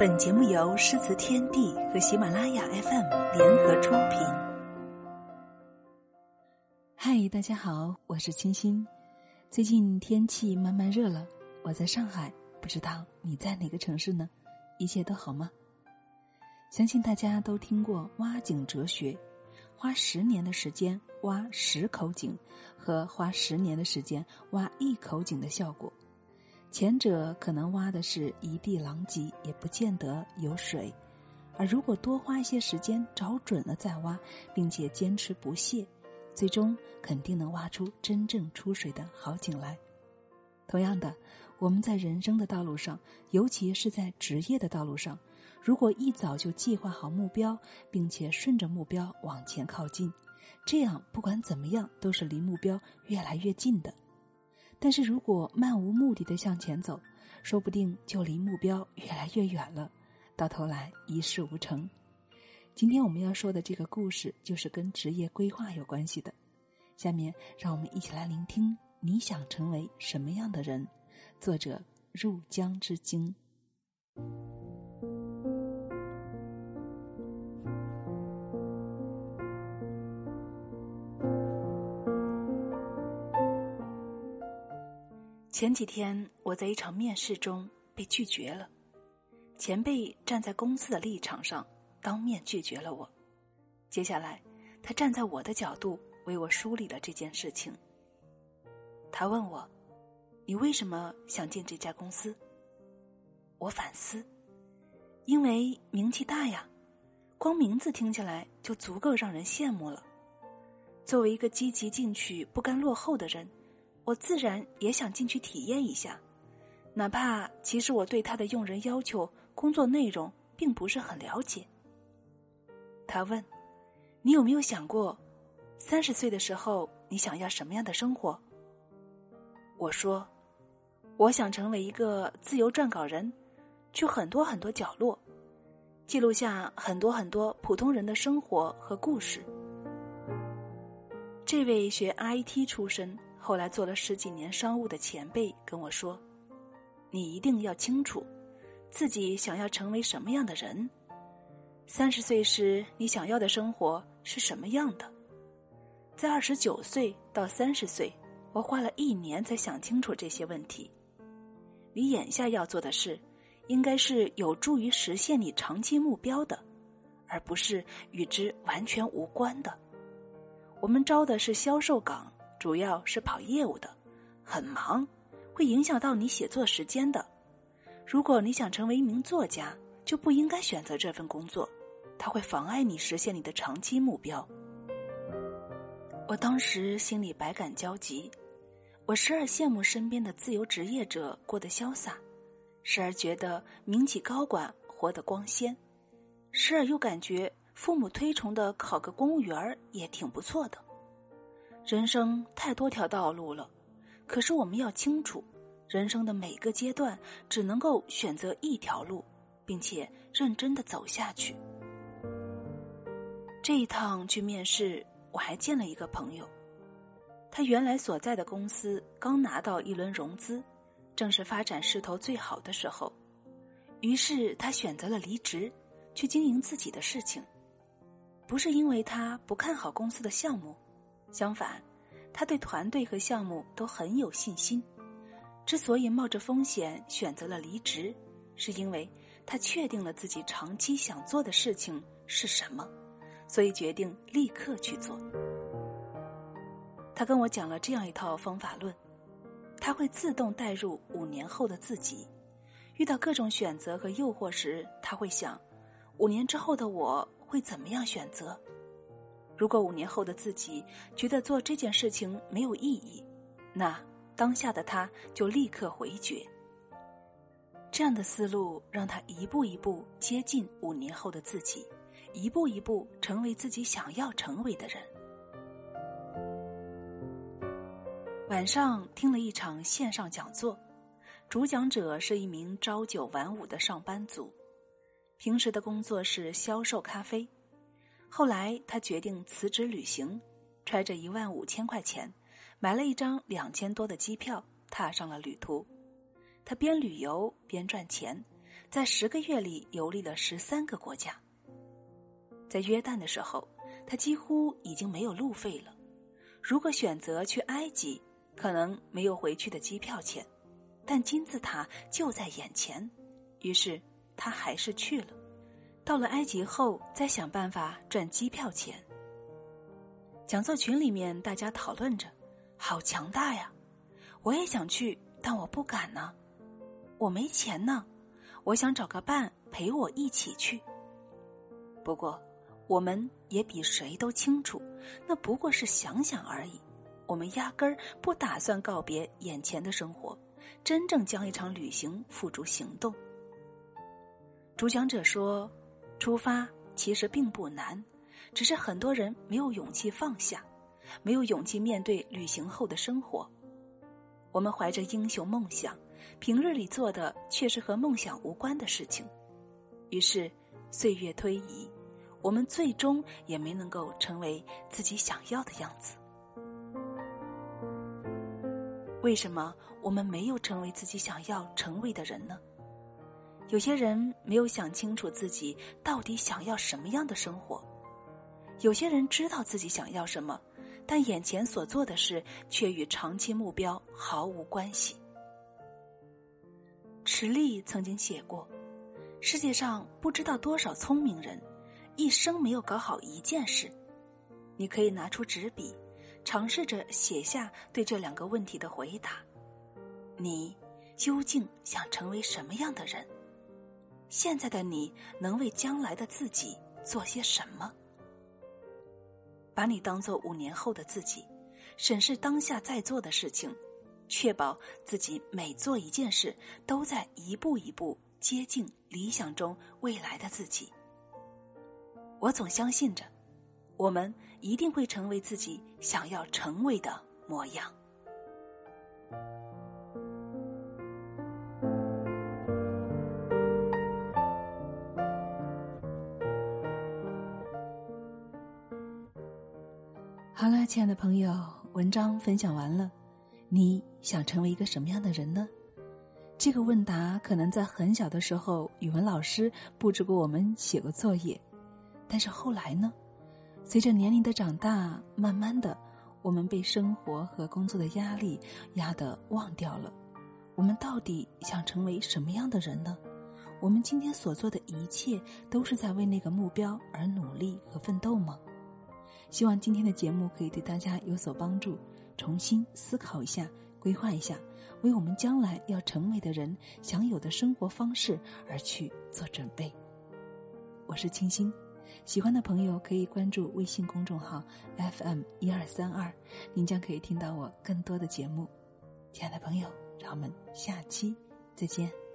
本节目由诗词天地和喜马拉雅 FM 联合出品。嗨，大家好，我是清新。最近天气慢慢热了，我在上海，不知道你在哪个城市呢？一切都好吗？相信大家都听过挖井哲学，花十年的时间挖十口井，和花十年的时间挖一口井的效果。前者可能挖的是一地狼藉，也不见得有水；而如果多花一些时间找准了再挖，并且坚持不懈，最终肯定能挖出真正出水的好井来。同样的，我们在人生的道路上，尤其是在职业的道路上，如果一早就计划好目标，并且顺着目标往前靠近，这样不管怎么样都是离目标越来越近的。但是如果漫无目的的向前走，说不定就离目标越来越远了，到头来一事无成。今天我们要说的这个故事，就是跟职业规划有关系的。下面让我们一起来聆听：你想成为什么样的人？作者入江之鲸。前几天我在一场面试中被拒绝了，前辈站在公司的立场上当面拒绝了我。接下来，他站在我的角度为我梳理了这件事情。他问我：“你为什么想进这家公司？”我反思：“因为名气大呀，光名字听起来就足够让人羡慕了。作为一个积极进取、不甘落后的人。”我自然也想进去体验一下，哪怕其实我对他的用人要求、工作内容并不是很了解。他问：“你有没有想过，三十岁的时候你想要什么样的生活？”我说：“我想成为一个自由撰稿人，去很多很多角落，记录下很多很多普通人的生活和故事。”这位学 IT 出身。后来做了十几年商务的前辈跟我说：“你一定要清楚，自己想要成为什么样的人。三十岁时你想要的生活是什么样的？在二十九岁到三十岁，我花了一年才想清楚这些问题。你眼下要做的事，应该是有助于实现你长期目标的，而不是与之完全无关的。我们招的是销售岗。”主要是跑业务的，很忙，会影响到你写作时间的。如果你想成为一名作家，就不应该选择这份工作，它会妨碍你实现你的长期目标。我当时心里百感交集，我时而羡慕身边的自由职业者过得潇洒，时而觉得民企高管活得光鲜，时而又感觉父母推崇的考个公务员也挺不错的。人生太多条道路了，可是我们要清楚，人生的每个阶段只能够选择一条路，并且认真的走下去。这一趟去面试，我还见了一个朋友，他原来所在的公司刚拿到一轮融资，正是发展势头最好的时候，于是他选择了离职，去经营自己的事情，不是因为他不看好公司的项目。相反，他对团队和项目都很有信心。之所以冒着风险选择了离职，是因为他确定了自己长期想做的事情是什么，所以决定立刻去做。他跟我讲了这样一套方法论：他会自动带入五年后的自己，遇到各种选择和诱惑时，他会想：五年之后的我会怎么样选择？如果五年后的自己觉得做这件事情没有意义，那当下的他就立刻回绝。这样的思路让他一步一步接近五年后的自己，一步一步成为自己想要成为的人。晚上听了一场线上讲座，主讲者是一名朝九晚五的上班族，平时的工作是销售咖啡。后来，他决定辞职旅行，揣着一万五千块钱，买了一张两千多的机票，踏上了旅途。他边旅游边赚钱，在十个月里游历了十三个国家。在约旦的时候，他几乎已经没有路费了。如果选择去埃及，可能没有回去的机票钱，但金字塔就在眼前，于是他还是去了。到了埃及后，再想办法赚机票钱。讲座群里面大家讨论着，好强大呀！我也想去，但我不敢呢。我没钱呢，我想找个伴陪我一起去。不过，我们也比谁都清楚，那不过是想想而已。我们压根儿不打算告别眼前的生活，真正将一场旅行付诸行动。主讲者说：“出发其实并不难。”只是很多人没有勇气放下，没有勇气面对旅行后的生活。我们怀着英雄梦想，平日里做的却是和梦想无关的事情。于是，岁月推移，我们最终也没能够成为自己想要的样子。为什么我们没有成为自己想要成为的人呢？有些人没有想清楚自己到底想要什么样的生活。有些人知道自己想要什么，但眼前所做的事却与长期目标毫无关系。池莉曾经写过：“世界上不知道多少聪明人，一生没有搞好一件事。”你可以拿出纸笔，尝试着写下对这两个问题的回答：你究竟想成为什么样的人？现在的你能为将来的自己做些什么？把你当做五年后的自己，审视当下在做的事情，确保自己每做一件事都在一步一步接近理想中未来的自己。我总相信着，我们一定会成为自己想要成为的模样。了，亲爱的朋友，文章分享完了。你想成为一个什么样的人呢？这个问答可能在很小的时候，语文老师布置过我们写过作业，但是后来呢，随着年龄的长大，慢慢的，我们被生活和工作的压力压得忘掉了。我们到底想成为什么样的人呢？我们今天所做的一切，都是在为那个目标而努力和奋斗吗？希望今天的节目可以对大家有所帮助，重新思考一下，规划一下，为我们将来要成为的人享有的生活方式而去做准备。我是清新，喜欢的朋友可以关注微信公众号 FM 一二三二，您将可以听到我更多的节目。亲爱的朋友，让我们下期再见。